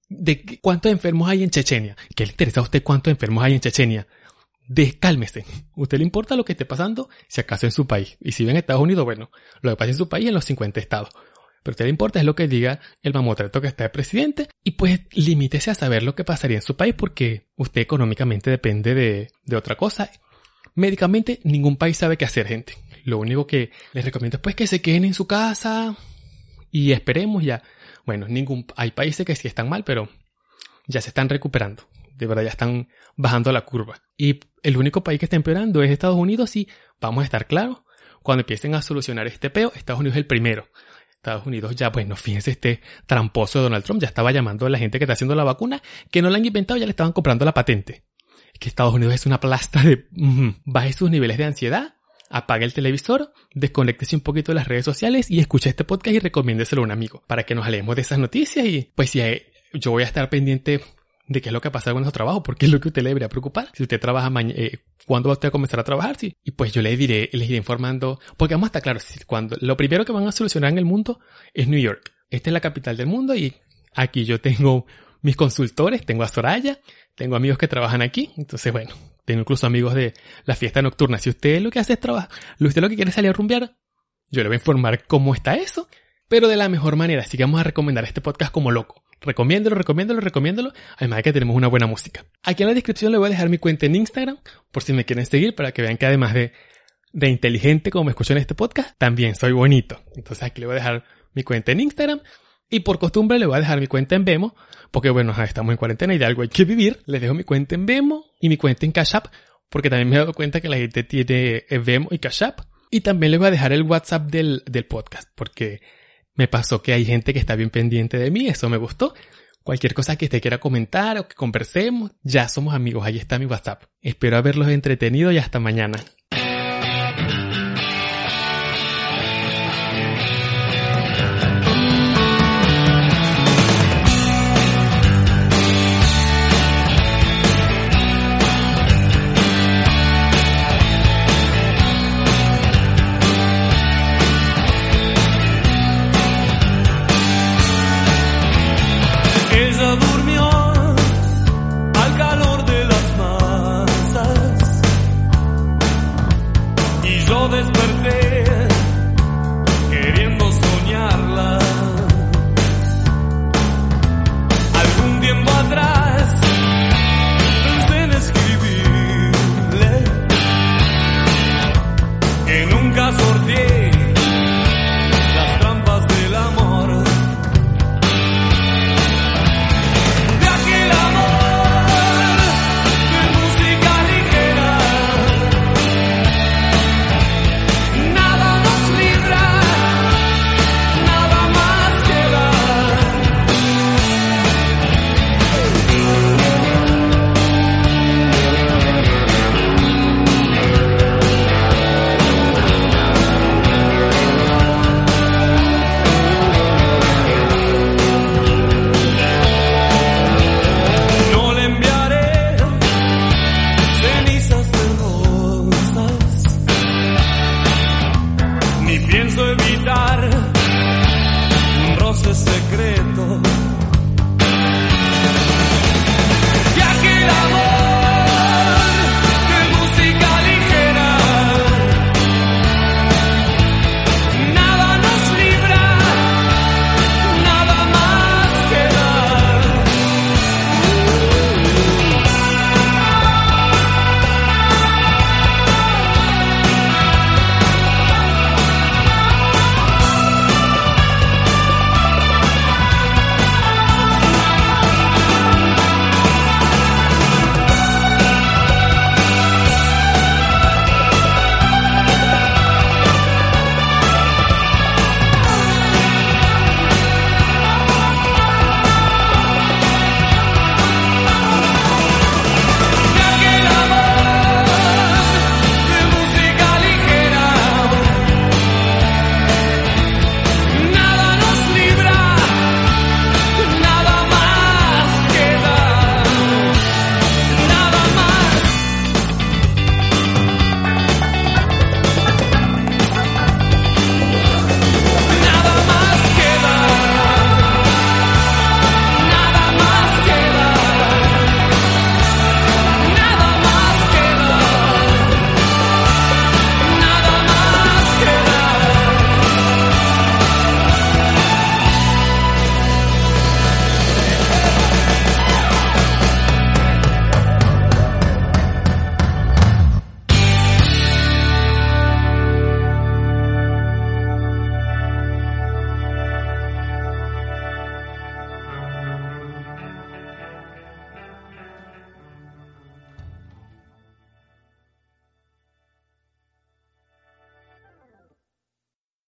de cuántos enfermos hay en Chechenia. ¿Qué le interesa a usted cuántos enfermos hay en Chechenia? Descálmese. ¿Usted le importa lo que esté pasando? Si acaso en su país. Y si vive en Estados Unidos, bueno, lo que pasa en su país en los 50 estados. Pero usted le importa es lo que diga el mamotreto que está de presidente. Y pues limítese a saber lo que pasaría en su país porque usted económicamente depende de, de otra cosa. Médicamente, ningún país sabe qué hacer, gente. Lo único que les recomiendo es pues que se queden en su casa y esperemos ya. Bueno, ningún, hay países que sí están mal, pero ya se están recuperando. De verdad ya están bajando la curva. Y el único país que está empeorando es Estados Unidos y vamos a estar claros. Cuando empiecen a solucionar este peo, Estados Unidos es el primero. Estados Unidos ya, bueno, fíjense, este tramposo de Donald Trump ya estaba llamando a la gente que está haciendo la vacuna, que no la han inventado, ya le estaban comprando la patente. Es que Estados Unidos es una plasta de... mm, baje sus niveles de ansiedad, apague el televisor, desconéctese un poquito de las redes sociales y escuche este podcast y recomiéndeselo a un amigo para que nos alejemos de esas noticias y pues si hay- yo voy a estar pendiente de qué es lo que pasa con nuestro trabajo, porque es lo que usted le debería preocupar. Si usted trabaja mañana, ¿cuándo va usted a comenzar a trabajar? Sí. Y pues yo le diré, les iré informando, porque vamos a estar claros, cuando, lo primero que van a solucionar en el mundo es New York. Esta es la capital del mundo y aquí yo tengo mis consultores, tengo a Soraya, tengo amigos que trabajan aquí, entonces bueno, tengo incluso amigos de la fiesta nocturna. Si usted lo que hace es trabajar, usted lo que quiere es salir a rumbear, yo le voy a informar cómo está eso, pero de la mejor manera, así que vamos a recomendar este podcast como loco. Recomiéndelo, recomiéndelo, recomiéndelo, además de que tenemos una buena música. Aquí en la descripción le voy a dejar mi cuenta en Instagram, por si me quieren seguir, para que vean que además de de inteligente como me escucho en este podcast, también soy bonito. Entonces aquí le voy a dejar mi cuenta en Instagram y por costumbre le voy a dejar mi cuenta en Vemo, porque bueno, estamos en cuarentena y de algo hay que vivir. Les dejo mi cuenta en Vemo y mi cuenta en Cash App, porque también me he dado cuenta que la gente tiene eh, Vemo y Cash App. Y también les voy a dejar el WhatsApp del, del podcast, porque me pasó que hay gente que está bien pendiente de mí, eso me gustó. Cualquier cosa que usted quiera comentar o que conversemos, ya somos amigos, ahí está mi WhatsApp. Espero haberlos entretenido y hasta mañana.